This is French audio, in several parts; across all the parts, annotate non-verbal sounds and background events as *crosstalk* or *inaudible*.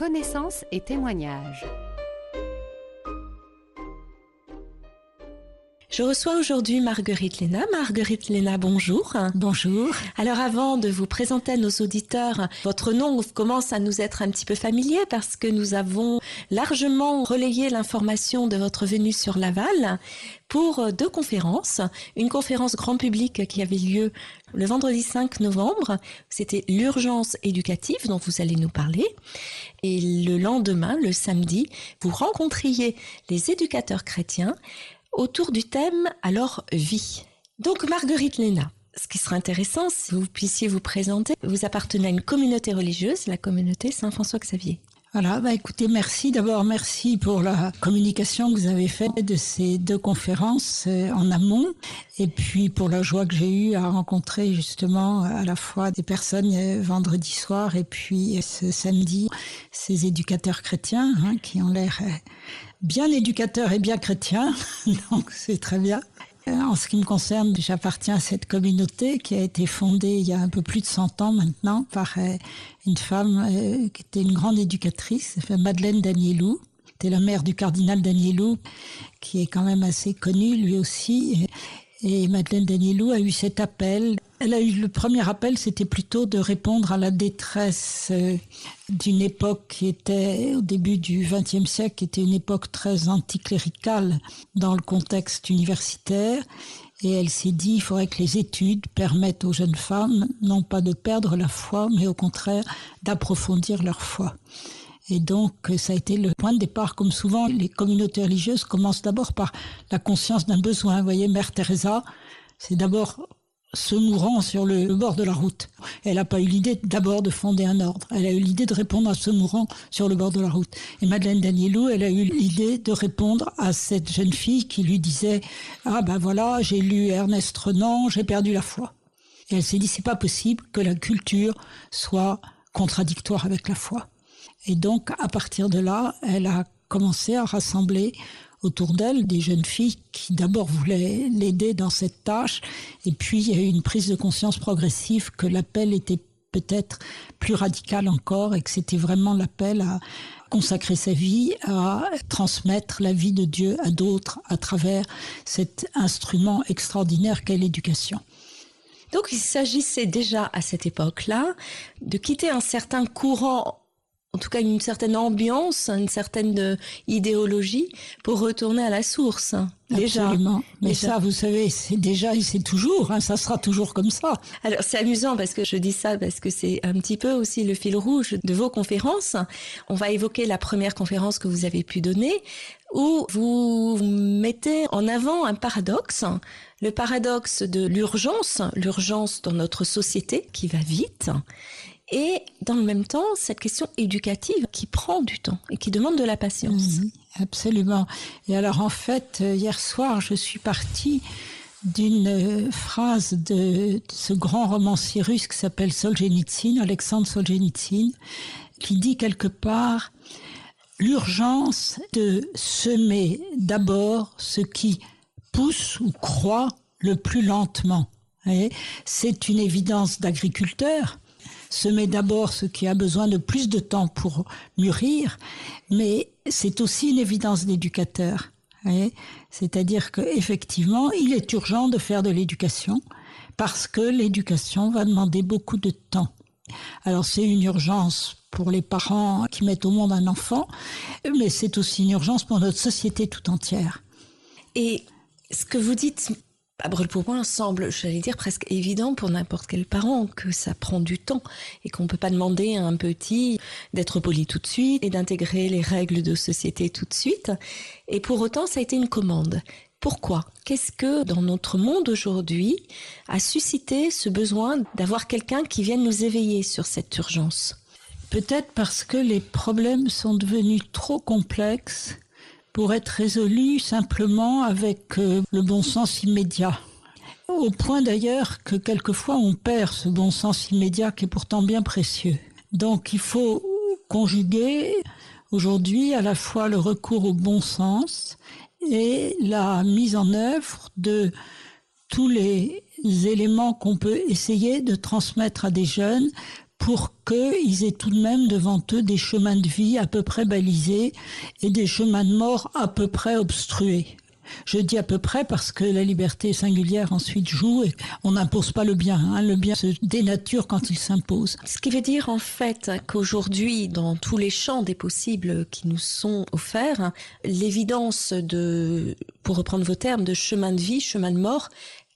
Connaissances et témoignages. Je reçois aujourd'hui Marguerite Léna. Marguerite Léna, bonjour. Bonjour. Alors avant de vous présenter à nos auditeurs, votre nom commence à nous être un petit peu familier parce que nous avons largement relayé l'information de votre venue sur Laval pour deux conférences. Une conférence grand public qui avait lieu le vendredi 5 novembre. C'était l'urgence éducative dont vous allez nous parler. Et le lendemain, le samedi, vous rencontriez les éducateurs chrétiens autour du thème alors vie. Donc Marguerite Léna, ce qui serait intéressant, si vous puissiez vous présenter, vous appartenez à une communauté religieuse, la communauté Saint-François-Xavier. Voilà, bah écoutez, merci d'abord, merci pour la communication que vous avez faite de ces deux conférences euh, en amont, et puis pour la joie que j'ai eue à rencontrer justement à la fois des personnes euh, vendredi soir et puis euh, ce samedi, ces éducateurs chrétiens hein, qui ont l'air bien éducateurs et bien chrétiens, *laughs* donc c'est très bien. En ce qui me concerne, j'appartiens à cette communauté qui a été fondée il y a un peu plus de 100 ans maintenant par euh, une femme euh, qui était une grande éducatrice, Madeleine Danielou. C'était la mère du cardinal Danielou, qui est quand même assez connu lui aussi. Et Madeleine Danielou a eu cet appel. Elle a eu le premier appel, c'était plutôt de répondre à la détresse euh, d'une époque qui était au début du XXe siècle, qui était une époque très anticléricale dans le contexte universitaire. Et elle s'est dit, il faudrait que les études permettent aux jeunes femmes non pas de perdre la foi, mais au contraire d'approfondir leur foi. Et donc, ça a été le point de départ. Comme souvent, les communautés religieuses commencent d'abord par la conscience d'un besoin. Vous voyez, Mère Teresa, c'est d'abord se mourant sur le, bord de la route. Elle n'a pas eu l'idée d'abord de fonder un ordre. Elle a eu l'idée de répondre à ce mourant sur le bord de la route. Et Madeleine Danielou, elle a eu l'idée de répondre à cette jeune fille qui lui disait ah ben voilà j'ai lu Ernest Renan, j'ai perdu la foi. Et elle s'est dit c'est pas possible que la culture soit contradictoire avec la foi. Et donc, à partir de là, elle a commencé à rassembler autour d'elle des jeunes filles qui d'abord voulaient l'aider dans cette tâche. Et puis, il y a eu une prise de conscience progressive que l'appel était peut-être plus radical encore et que c'était vraiment l'appel à consacrer sa vie, à transmettre la vie de Dieu à d'autres à travers cet instrument extraordinaire qu'est l'éducation. Donc il s'agissait déjà à cette époque-là de quitter un certain courant en tout cas une certaine ambiance, une certaine euh, idéologie pour retourner à la source. Déjà. Absolument. Mais ça, vous savez, c'est déjà et c'est toujours, hein, ça sera toujours comme ça. Alors c'est amusant parce que je dis ça parce que c'est un petit peu aussi le fil rouge de vos conférences. On va évoquer la première conférence que vous avez pu donner où vous mettez en avant un paradoxe, le paradoxe de l'urgence, l'urgence dans notre société qui va vite et dans le même temps cette question éducative qui prend du temps et qui demande de la patience. Mhm, absolument. Et alors en fait, euh, hier soir, je suis partie d'une euh, phrase de ce grand romancier russe qui s'appelle Solzhenitsyn, Alexandre Solzhenitsyn, qui dit quelque part l'urgence de semer d'abord ce qui pousse ou croît le plus lentement. C'est une évidence d'agriculteur, semer d'abord ce qui a besoin de plus de temps pour mûrir, mais c'est aussi une évidence d'éducateur. C'est-à-dire qu'effectivement, il est urgent de faire de l'éducation parce que l'éducation va demander beaucoup de temps. Alors c'est une urgence pour les parents qui mettent au monde un enfant, mais c'est aussi une urgence pour notre société tout entière. Et ce que vous dites à brûle pour semble, j'allais dire, presque évident pour n'importe quel parent que ça prend du temps et qu'on ne peut pas demander à un petit d'être poli tout de suite et d'intégrer les règles de société tout de suite. Et pour autant, ça a été une commande. Pourquoi? Qu'est-ce que dans notre monde aujourd'hui a suscité ce besoin d'avoir quelqu'un qui vienne nous éveiller sur cette urgence? Peut-être parce que les problèmes sont devenus trop complexes pour être résolu simplement avec euh, le bon sens immédiat. Au point d'ailleurs que quelquefois on perd ce bon sens immédiat qui est pourtant bien précieux. Donc il faut conjuguer aujourd'hui à la fois le recours au bon sens et la mise en œuvre de tous les éléments qu'on peut essayer de transmettre à des jeunes pour qu'ils aient tout de même devant eux des chemins de vie à peu près balisés et des chemins de mort à peu près obstrués. Je dis à peu près parce que la liberté singulière ensuite joue et on n'impose pas le bien. Hein. Le bien se dénature quand il s'impose. Ce qui veut dire en fait qu'aujourd'hui, dans tous les champs des possibles qui nous sont offerts, l'évidence de, pour reprendre vos termes, de chemin de vie, chemin de mort,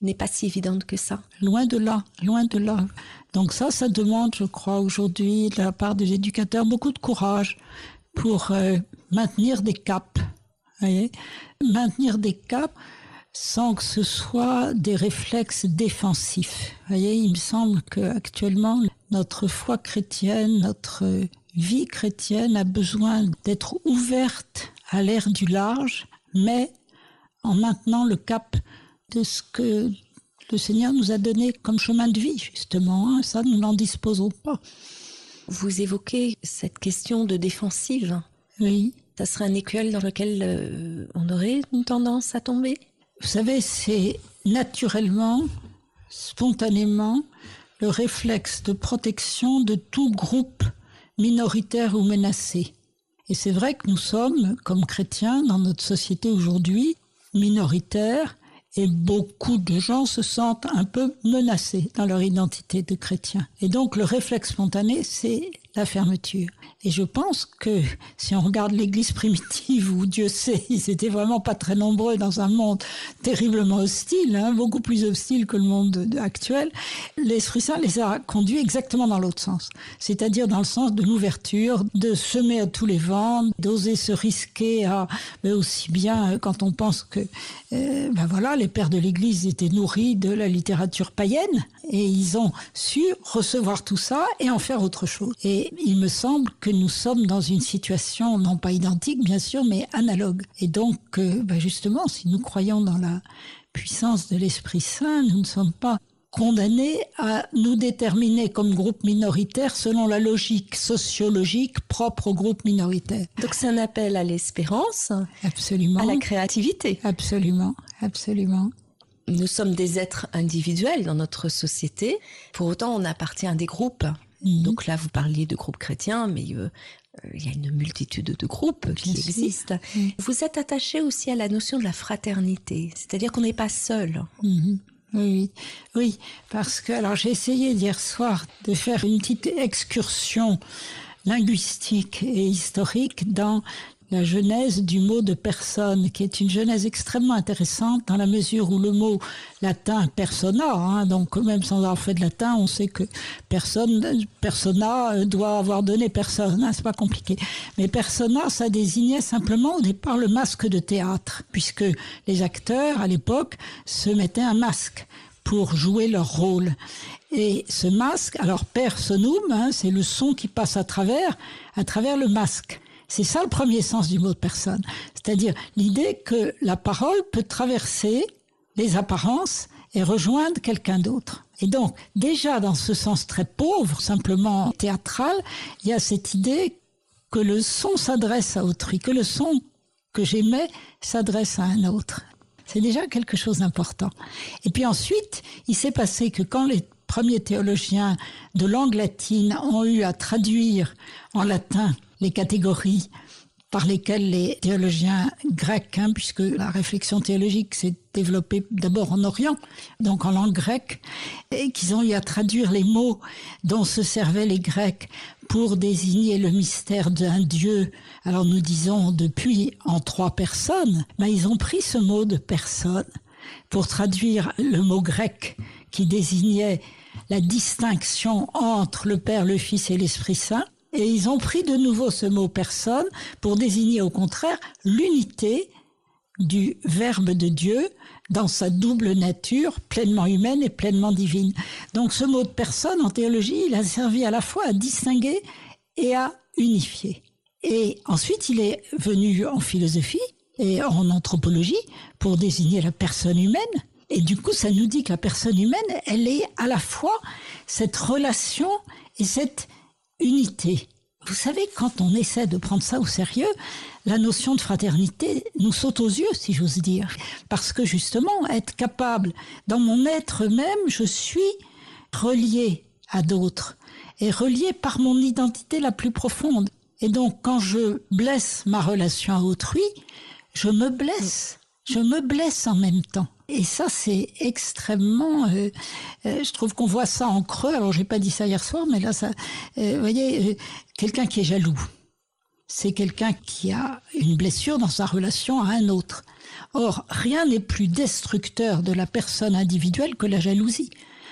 n'est pas si évidente que ça. Loin de là, loin de là. Donc ça, ça demande, je crois, aujourd'hui, de la part des éducateurs, beaucoup de courage pour euh, maintenir des caps voyez Maintenir des caps sans que ce soit des réflexes défensifs. voyez, il me semble qu'actuellement, notre foi chrétienne, notre vie chrétienne a besoin d'être ouverte à l'ère du large, mais en maintenant le cap de ce que le Seigneur nous a donné comme chemin de vie, justement. Hein. Ça, nous n'en disposons pas. Vous évoquez cette question de défensive. Oui ça serait un écueil dans lequel euh, on aurait une tendance à tomber? Vous savez, c'est naturellement, spontanément, le réflexe de protection de tout groupe minoritaire ou menacé. Et c'est vrai que nous sommes, comme chrétiens, dans notre société aujourd'hui, minoritaires, et beaucoup de gens se sentent un peu menacés dans leur identité de chrétien. Et donc le réflexe spontané, c'est la fermeture. Et je pense que si on regarde l'Église primitive, où Dieu sait, *laughs* ils étaient vraiment pas très nombreux dans un monde terriblement hostile, hein, beaucoup plus hostile que le monde actuel, l'Esprit Saint les a conduits exactement dans l'autre sens. C'est-à-dire dans le sens de l'ouverture, de semer à tous les vents, d'oser se risquer à, mais aussi bien euh, quand on pense que, euh, ben voilà, les pères de l'Église étaient nourris de la littérature païenne et ils ont su recevoir tout ça et en faire autre chose. Et il me semble que nous sommes dans une situation non pas identique bien sûr, mais analogue. Et donc, euh, bah, justement, si nous croyons dans la puissance de l'Esprit Saint, nous ne sommes pas condamnés à nous déterminer comme groupe minoritaire selon la logique sociologique propre au groupe minoritaire. Donc c'est un appel à l'espérance, absolument, à la créativité, absolument, absolument. Nous sommes des êtres individuels dans notre société. Pour autant, on appartient à des groupes. Mhm. Donc là, vous parliez de groupes chrétiens, mais euh, euh, il y a une multitude de groupes qui existent. Vous êtes attaché aussi à la notion de la fraternité, c'est-à-dire qu'on n'est pas seul. Mhm. Oui, oui, parce que alors j'ai essayé hier soir de faire une petite excursion linguistique et historique dans la genèse du mot de personne, qui est une genèse extrêmement intéressante dans la mesure où le mot latin persona, hein, donc même sans avoir fait de latin, on sait que persona doit avoir donné personne, hein, c'est pas compliqué. Mais persona, ça désignait simplement au départ le masque de théâtre, puisque les acteurs à l'époque se mettaient un masque pour jouer leur rôle. Et ce masque, alors personum, hein, c'est le son qui passe à travers, à travers le masque. C'est ça le premier sens du mot personne. C'est-à-dire l'idée que la parole peut traverser les apparences et rejoindre quelqu'un d'autre. Et donc, déjà dans ce sens très pauvre, simplement théâtral, il y a cette idée que le son s'adresse à autrui, que le son que j'aimais s'adresse à un autre. C'est déjà quelque chose d'important. Et puis ensuite, il s'est passé que quand les premiers théologiens de langue latine ont eu à traduire en latin les catégories par lesquelles les théologiens grecs, hein, puisque la réflexion théologique s'est développée d'abord en Orient, donc en langue grecque, et qu'ils ont eu à traduire les mots dont se servaient les Grecs pour désigner le mystère d'un Dieu. Alors nous disons depuis en trois personnes, mais ils ont pris ce mot de personne pour traduire le mot grec qui désignait la distinction entre le Père, le Fils et l'Esprit Saint. Et ils ont pris de nouveau ce mot personne pour désigner au contraire l'unité du Verbe de Dieu dans sa double nature, pleinement humaine et pleinement divine. Donc ce mot de personne en théologie, il a servi à la fois à distinguer et à unifier. Et ensuite, il est venu en philosophie et en anthropologie pour désigner la personne humaine. Et du coup, ça nous dit que la personne humaine, elle est à la fois cette relation et cette unité. Vous savez, quand on essaie de prendre ça au sérieux, la notion de fraternité nous saute aux yeux, si j'ose dire. Parce que justement, être capable, dans mon être même, je suis relié à d'autres est relié par mon identité la plus profonde. Et donc, quand je blesse ma relation à autrui, je me blesse. Je me blesse en même temps. Et ça, c'est extrêmement. Euh, euh, je trouve qu'on voit ça en creux. Alors, j'ai pas dit ça hier soir, mais là, ça. Euh, vous voyez, quelqu'un qui est jaloux, c'est quelqu'un qui a une blessure dans sa relation à un autre. Or, rien n'est plus destructeur de la personne individuelle que la jalousie.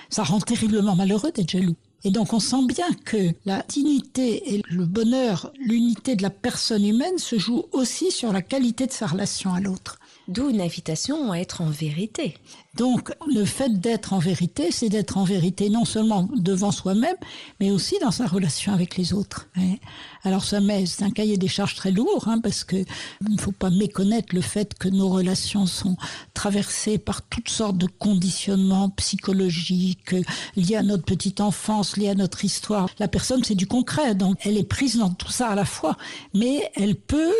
Ça rend terriblement malheureux d'être jaloux. Et donc on sent bien que la dignité et le bonheur, l'unité de la personne humaine se joue aussi sur la qualité de sa relation à l'autre. D'où une invitation à être en vérité. Donc le fait d'être en vérité, c'est d'être en vérité non seulement devant soi-même, mais aussi dans sa relation avec les autres. Alors ça met, c'est un cahier des charges très lourd, hein, parce que il ne faut pas méconnaître le fait que nos relations sont traversées par toutes sortes de conditionnements psychologiques liés à notre petite enfance, liés à notre histoire. La personne, c'est du concret, donc elle est prise dans tout ça à la fois, mais elle peut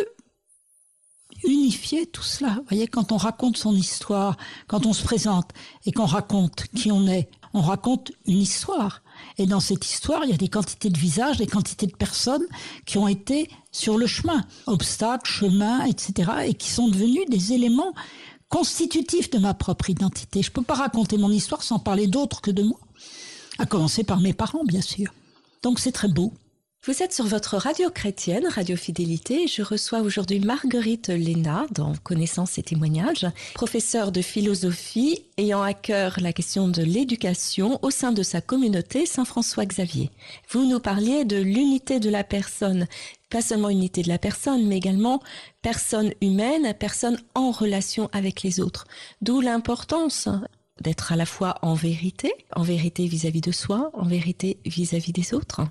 unifier tout cela. Voyez, quand on raconte son histoire, quand on se présente et qu'on raconte qui on est, on raconte une histoire. Et dans cette histoire, il y a des quantités de visages, des quantités de personnes qui ont été sur le chemin, obstacles, chemins, etc., et qui sont devenus des éléments constitutifs de ma propre identité. Je ne peux pas raconter mon histoire sans parler d'autres que de moi. À commencer par mes parents, bien sûr. Donc c'est très beau. Vous êtes sur votre radio chrétienne, Radio Fidélité. Je reçois aujourd'hui Marguerite Léna dans Connaissance et témoignages, professeure de philosophie ayant à cœur la question de l'éducation au sein de sa communauté Saint-François Xavier. Vous nous parliez de l'unité de la personne, pas seulement unité de la personne, mais également personne humaine, personne en relation avec les autres. D'où l'importance d'être à la fois en vérité, en vérité vis-à-vis de soi, en vérité vis-à-vis -vis des autres.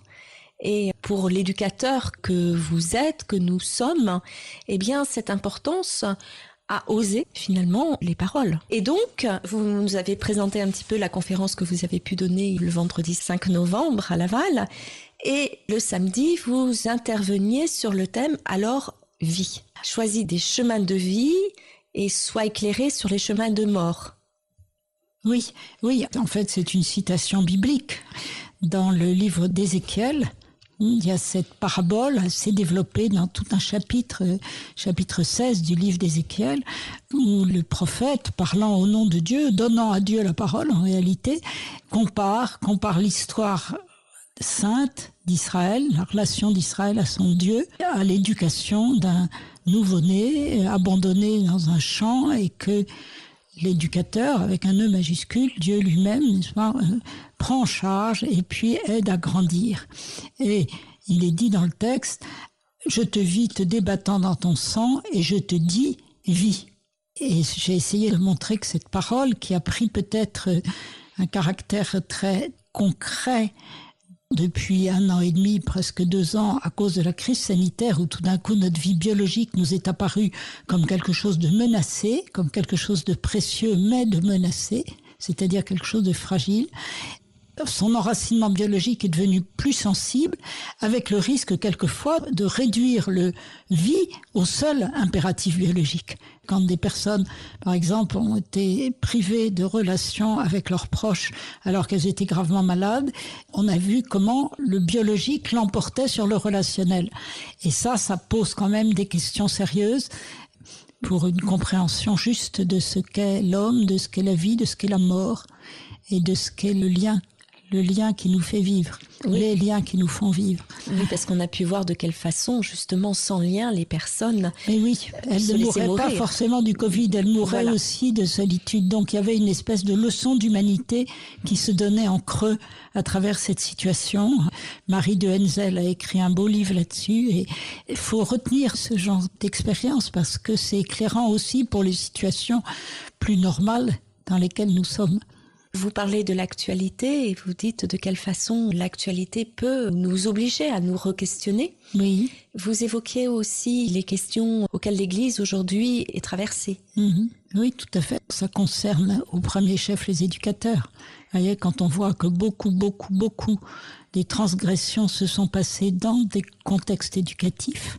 Et pour l'éducateur que vous êtes, que nous sommes, eh bien, cette importance à oser finalement les paroles. Et donc, vous nous avez présenté un petit peu la conférence que vous avez pu donner le vendredi 5 novembre à Laval. Et le samedi, vous interveniez sur le thème alors vie. Choisis des chemins de vie et sois éclairé sur les chemins de mort. Oui, oui, en fait, c'est une citation biblique dans le livre d'Ézéchiel il y a cette parabole assez développée dans tout un chapitre, chapitre 16 du livre d'Ézéchiel, où le prophète, parlant au nom de Dieu, donnant à Dieu la parole en réalité, compare, compare l'histoire sainte d'Israël, la relation d'Israël à son Dieu, à l'éducation d'un nouveau-né abandonné dans un champ et que l'éducateur, avec un E majuscule, Dieu lui-même, n'est-ce pas, euh, prend en charge et puis aide à grandir. Et il est dit dans le texte, je te vis te débattant dans ton sang et je te dis, vis. Et j'ai essayé de montrer que cette parole, qui a pris peut-être un caractère très concret depuis un an et demi, presque deux ans, à cause de la crise sanitaire où tout d'un coup notre vie biologique nous est apparue comme quelque chose de menacé, comme quelque chose de précieux mais de menacé, c'est-à-dire quelque chose de fragile son enracinement biologique est devenu plus sensible, avec le risque quelquefois de réduire le vie au seul impératif biologique. Quand des personnes, par exemple, ont été privées de relations avec leurs proches alors qu'elles étaient gravement malades, on a vu comment le biologique l'emportait sur le relationnel. Et ça, ça pose quand même des questions sérieuses pour une compréhension juste de ce qu'est l'homme, de ce qu'est la vie, de ce qu'est la mort et de ce qu'est le lien le lien qui nous fait vivre, les liens qui nous font vivre. Oui, parce qu'on a pu voir de quelle façon, justement, sans lien, les personnes. Mais oui, elles ne mourraient pas forcément du Covid, elles mourraient aussi de solitude. Donc il y avait une espèce de leçon d'humanité qui se donnait en creux à travers cette situation. Marie de Henzel a écrit un beau livre là-dessus et il faut retenir ce genre d'expérience parce que c'est éclairant aussi pour les situations plus normales dans lesquelles nous sommes. Vous parlez de l'actualité et vous dites de quelle façon l'actualité peut nous obliger à nous re-questionner. Oui. Vous évoquiez aussi les questions auxquelles l'Église aujourd'hui est traversée. Mhm. Oui, tout à fait. Ça concerne au premier chef les éducateurs. Vous voyez, quand on voit que beaucoup, beaucoup, beaucoup des transgressions se sont passées dans des contextes éducatifs,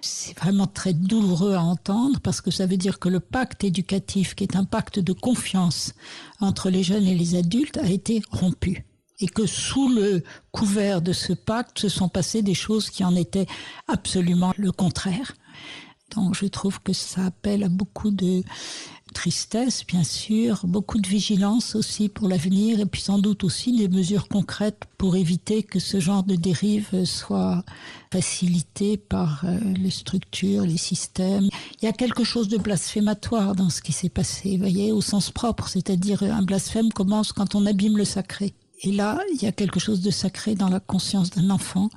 c'est vraiment très douloureux à entendre parce que ça veut dire que le pacte éducatif, qui est un pacte de confiance entre les jeunes et les adultes, a été rompu. et que sous le couvert de ce pacte se sont passées des choses qui en étaient absolument le contraire. Donc je trouve que ça appelle à beaucoup de tristesse, bien sûr, beaucoup de vigilance aussi pour l'avenir et puis sans doute aussi des mesures concrètes pour éviter que ce genre de dérive soit facilité par euh, les structures, les systèmes. Il y a quelque chose de blasphématoire dans ce qui s'est passé, voyez, au sens propre, c'est-à-dire un blasphème commence quand on abîme le sacré. Et là, il y a quelque chose de sacré dans la conscience d'un enfant,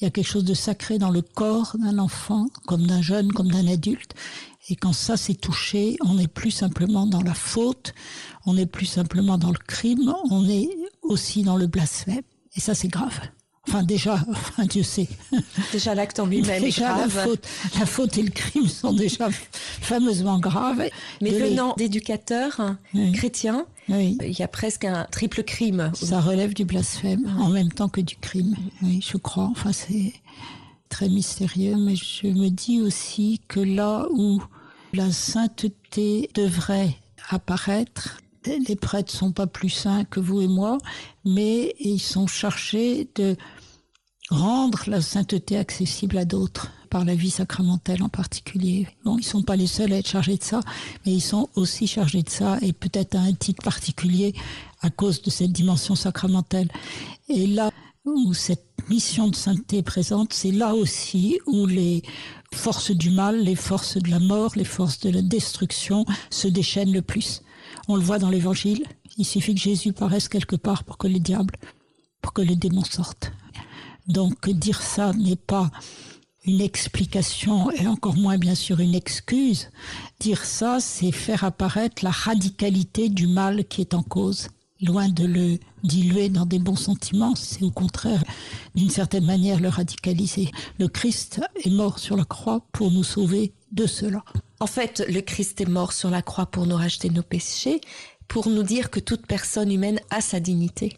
il y a quelque chose de sacré dans le corps d'un enfant, comme d'un jeune, comme d'un adulte. Et quand ça s'est touché, on n'est plus simplement dans la faute, on n'est plus simplement dans le crime, on est aussi dans le blasphème. Et ça, c'est grave. Enfin, déjà, *laughs* enfin, Dieu sait. Déjà, l'acte en lui-même est grave. La faute, la faute et le crime sont déjà fameusement graves. Mais venant d'éducateurs chrétiens, il y a presque un triple crime. Ça relève du blasphème en même temps que du crime. Oui, je crois. Enfin, c'est très mystérieux, mais je me dis aussi que là où la sainteté devrait apparaître, les prêtres sont pas plus saints que vous et moi, mais ils sont chargés de rendre la sainteté accessible à d'autres par la vie sacramentelle en particulier. Bon, ils sont pas les seuls à être chargés de ça, mais ils sont aussi chargés de ça et peut-être à un titre particulier à cause de cette dimension sacramentelle. Et là où cette mission de sainteté présente, c'est là aussi où les forces du mal, les forces de la mort, les forces de la destruction se déchaînent le plus. On le voit dans l'évangile. Il suffit que Jésus paraisse quelque part pour que les diables, pour que les démons sortent. Donc dire ça n'est pas une explication et encore moins bien sûr une excuse. Dire ça, c'est faire apparaître la radicalité du mal qui est en cause. Loin de le diluer dans des bons sentiments, c'est au contraire, d'une certaine manière, le radicaliser. Le Christ est mort sur la croix pour nous sauver de cela. En fait, le Christ est mort sur la croix pour nous racheter nos péchés, pour nous dire que toute personne humaine a sa dignité.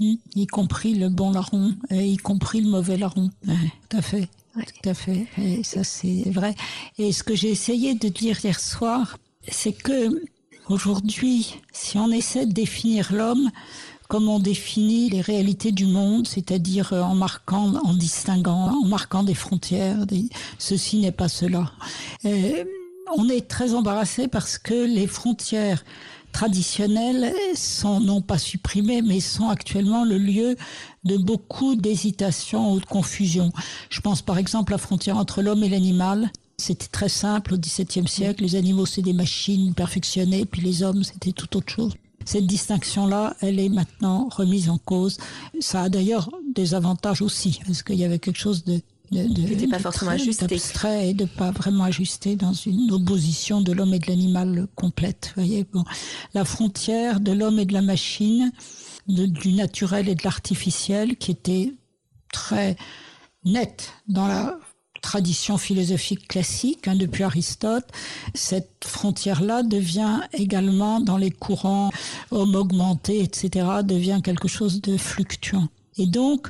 Mmh. y compris le bon larron, et y compris le mauvais larron. tout à fait. Tout à fait. Et ça, c'est vrai. Et ce que j'ai essayé de dire hier soir, c'est que aujourd'hui, si on essaie de définir l'homme comme on définit les réalités du monde, c'est-à-dire en marquant, en distinguant, en marquant des frontières, ceci n'est pas cela. Euh, on est très embarrassé parce que les frontières traditionnelles sont non pas supprimées, mais sont actuellement le lieu de beaucoup d'hésitations ou de confusion. Je pense par exemple à la frontière entre l'homme et l'animal. C'était très simple au XVIIe siècle. Les animaux, c'est des machines perfectionnées, puis les hommes, c'était tout autre chose. Cette distinction-là, elle est maintenant remise en cause. Ça a d'ailleurs des avantages aussi, parce qu'il y avait quelque chose de de, pas forcément ajusté. Abstrait et de pas vraiment ajusté dans une opposition de l'homme et de l'animal complète. Voyez, bon, la frontière de l'homme et de la machine, du naturel et de l'artificiel, qui était très nette dans la tradition philosophique classique, hein, depuis Aristote, cette frontière-là devient également dans les courants homme augmenté, etc., devient quelque chose de fluctuant. Et donc,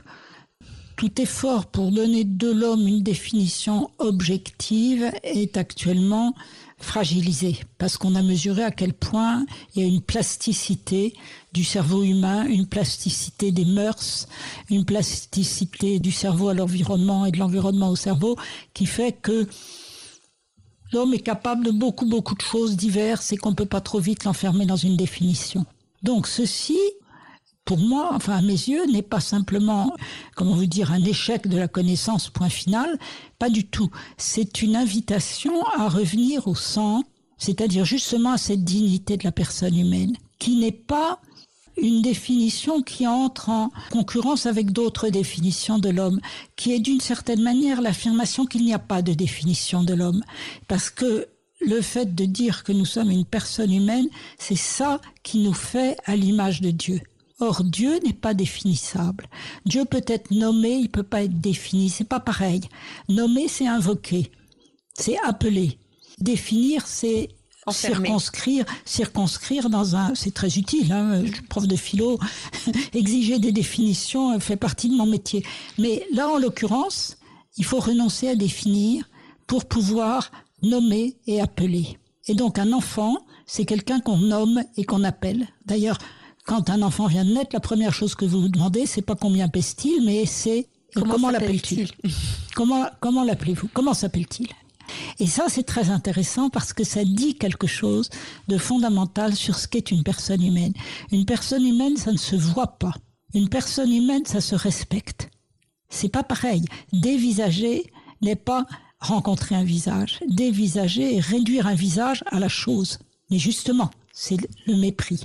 tout effort pour donner de l'homme une définition objective est actuellement fragilisé parce qu'on a mesuré à quel point il y a une plasticité du cerveau humain, une plasticité des mœurs, une plasticité du cerveau à l'environnement et de l'environnement au cerveau qui fait que l'homme est capable de beaucoup beaucoup de choses diverses et qu'on ne peut pas trop vite l'enfermer dans une définition. Donc ceci pour moi, enfin à mes yeux, n'est pas simplement, comment vous dire, un échec de la connaissance, point final, pas du tout. C'est une invitation à revenir au centre, c'est-à-dire justement à cette dignité de la personne humaine, qui n'est pas une définition qui entre en concurrence avec d'autres définitions de l'homme, qui est d'une certaine manière l'affirmation qu'il n'y a pas de définition de l'homme, parce que le fait de dire que nous sommes une personne humaine, c'est ça qui nous fait à l'image de Dieu. Or, Dieu n'est pas définissable. Dieu peut être nommé, il peut pas être défini. C'est pas pareil. Nommer, c'est invoquer. C'est appeler. Définir, c'est circonscrire, circonscrire dans un, c'est très utile, hein, prof de philo, *laughs* exiger des définitions fait partie de mon métier. Mais là, en l'occurrence, il faut renoncer à définir pour pouvoir nommer et appeler. Et donc, un enfant, c'est quelqu'un qu'on nomme et qu'on appelle. D'ailleurs, Quand un enfant vient de naître, la première chose que vous vous demandez, c'est pas combien pèse-t-il, mais c'est comment, comment l'appelle-t-il? Comment, comment l'appelez-vous? Comment s'appelle-t-il? Et ça, c'est très intéressant parce que ça dit quelque chose de fondamental sur ce qu'est une personne humaine. Une personne humaine, ça ne se voit pas. Une personne humaine, ça se respecte. C'est pas pareil. Dévisager n'est pas rencontrer un visage. Dévisager et réduire un visage à la chose. Mais justement, c'est le mépris.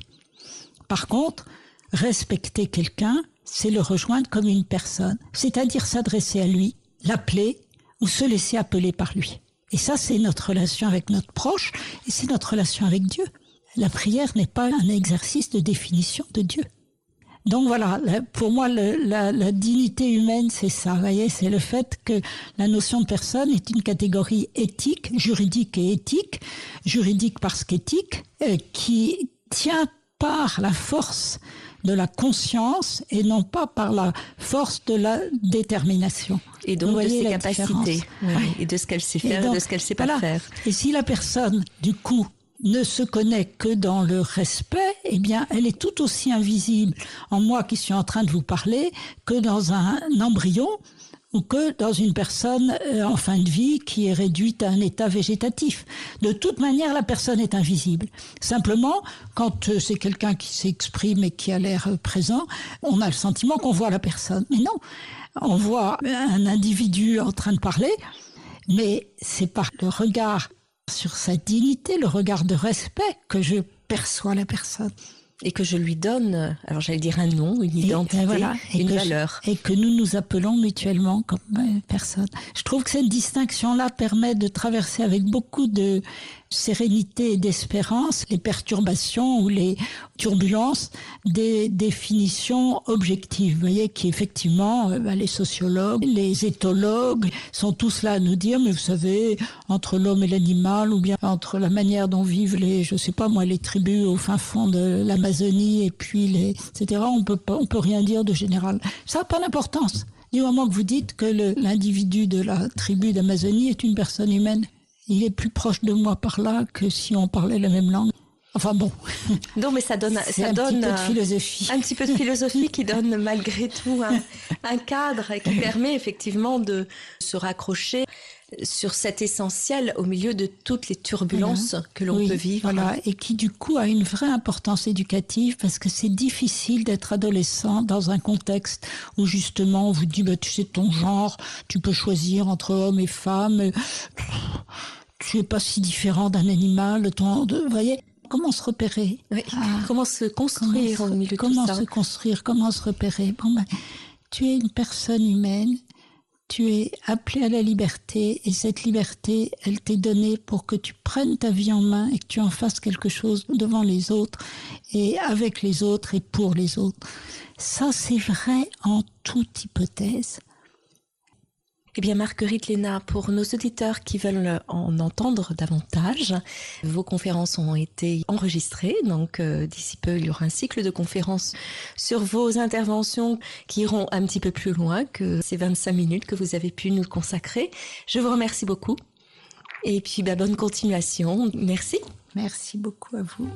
Par contre, respecter quelqu'un, c'est le rejoindre comme une personne, c'est-à-dire s'adresser à lui, l'appeler ou se laisser appeler par lui. Et ça, c'est notre relation avec notre proche et c'est notre relation avec Dieu. La prière n'est pas un exercice de définition de Dieu. Donc voilà, pour moi, la, dignité humaine, c'est ça. Vous voyez, c'est le fait que la notion de personne est une catégorie éthique, juridique et éthique. Juridique parce qu'éthique, euh, qui tient par la force de la conscience et non pas par la force de la détermination. Et donc de ses capacités, et de ce qu'elle sait faire et, de ce qu'elle sait pas faire. Et si la personne, du coup, ne se connaît que dans le respect, eh bien, elle est tout aussi invisible en moi qui suis en train de vous parler que dans un embryon que dans une personne euh, en fin de vie qui est réduite à un état végétatif. De toute manière, la personne est invisible. Simplement, quand euh, c'est quelqu'un qui s'exprime et qui a l'air euh, présent, on a le sentiment qu'on voit la personne. Mais non, on voit un individu en train de parler, mais c'est par le regard sur sa dignité, le regard de respect que je perçois la personne et que je lui donne, alors j'allais dire un nom, une identité, et, une valeur. et que nous nous appelons mutuellement comme euh, personne. Je trouve que cette distinction-là permet de traverser avec beaucoup de sérénité et d'espérance les perturbations ou les turbulences des définitions objectives. Vous voyez qu'effectivement, euh, bah, les sociologues, les éthologues sont tous là à nous dire, mais vous savez, entre l'homme et l'animal, ou bien entre la manière dont vivent les, je sais pas moi, les tribus au fin fond de l'Amazonie et puis les, etc. On peut pas, on peut rien dire de général. Ça n'a pas d'importance. Du moment que vous dites que l'individu de la tribu d'Amazonie est une personne humaine il est plus proche de moi par là que si on parlait la même langue. Enfin bon. *laughs* Non, mais ça donne, ça un donne petit peu de philosophie. Un petit peu de philosophie qui *laughs* donne malgré tout un, un cadre et qui permet effectivement de se raccrocher sur cet essentiel au milieu de toutes les turbulences que l'on peut vivre. Voilà, et qui du coup a une vraie importance éducative parce que c'est difficile d'être adolescent dans un contexte où justement on vous dit bah, tu sais ton genre, tu peux choisir entre homme et femme, tu es pas si différent d'un animal, ton, de, vous voyez. Comment se repérer? Ah. Comment se construire comment, au milieu de Comment se construire? Comment se repérer? Bon ben, tu es une personne humaine tu es appelé à la liberté et cette liberté, elle t'est donnée pour que tu prennes ta vie en main et que tu en fasses quelque chose devant les autres et avec les autres et pour les autres. Ça, c'est vrai en toute hypothèse. Eh bien, Marguerite Léna, pour nos auditeurs qui veulent en entendre davantage, vos conférences ont été enregistrées. Donc, euh, d'ici peu, il y aura un cycle de conférences sur vos interventions qui iront un petit peu plus loin que ces 25 minutes que vous avez pu nous consacrer. Je vous remercie beaucoup. Et puis, bah, bonne continuation. Merci. Merci beaucoup à vous.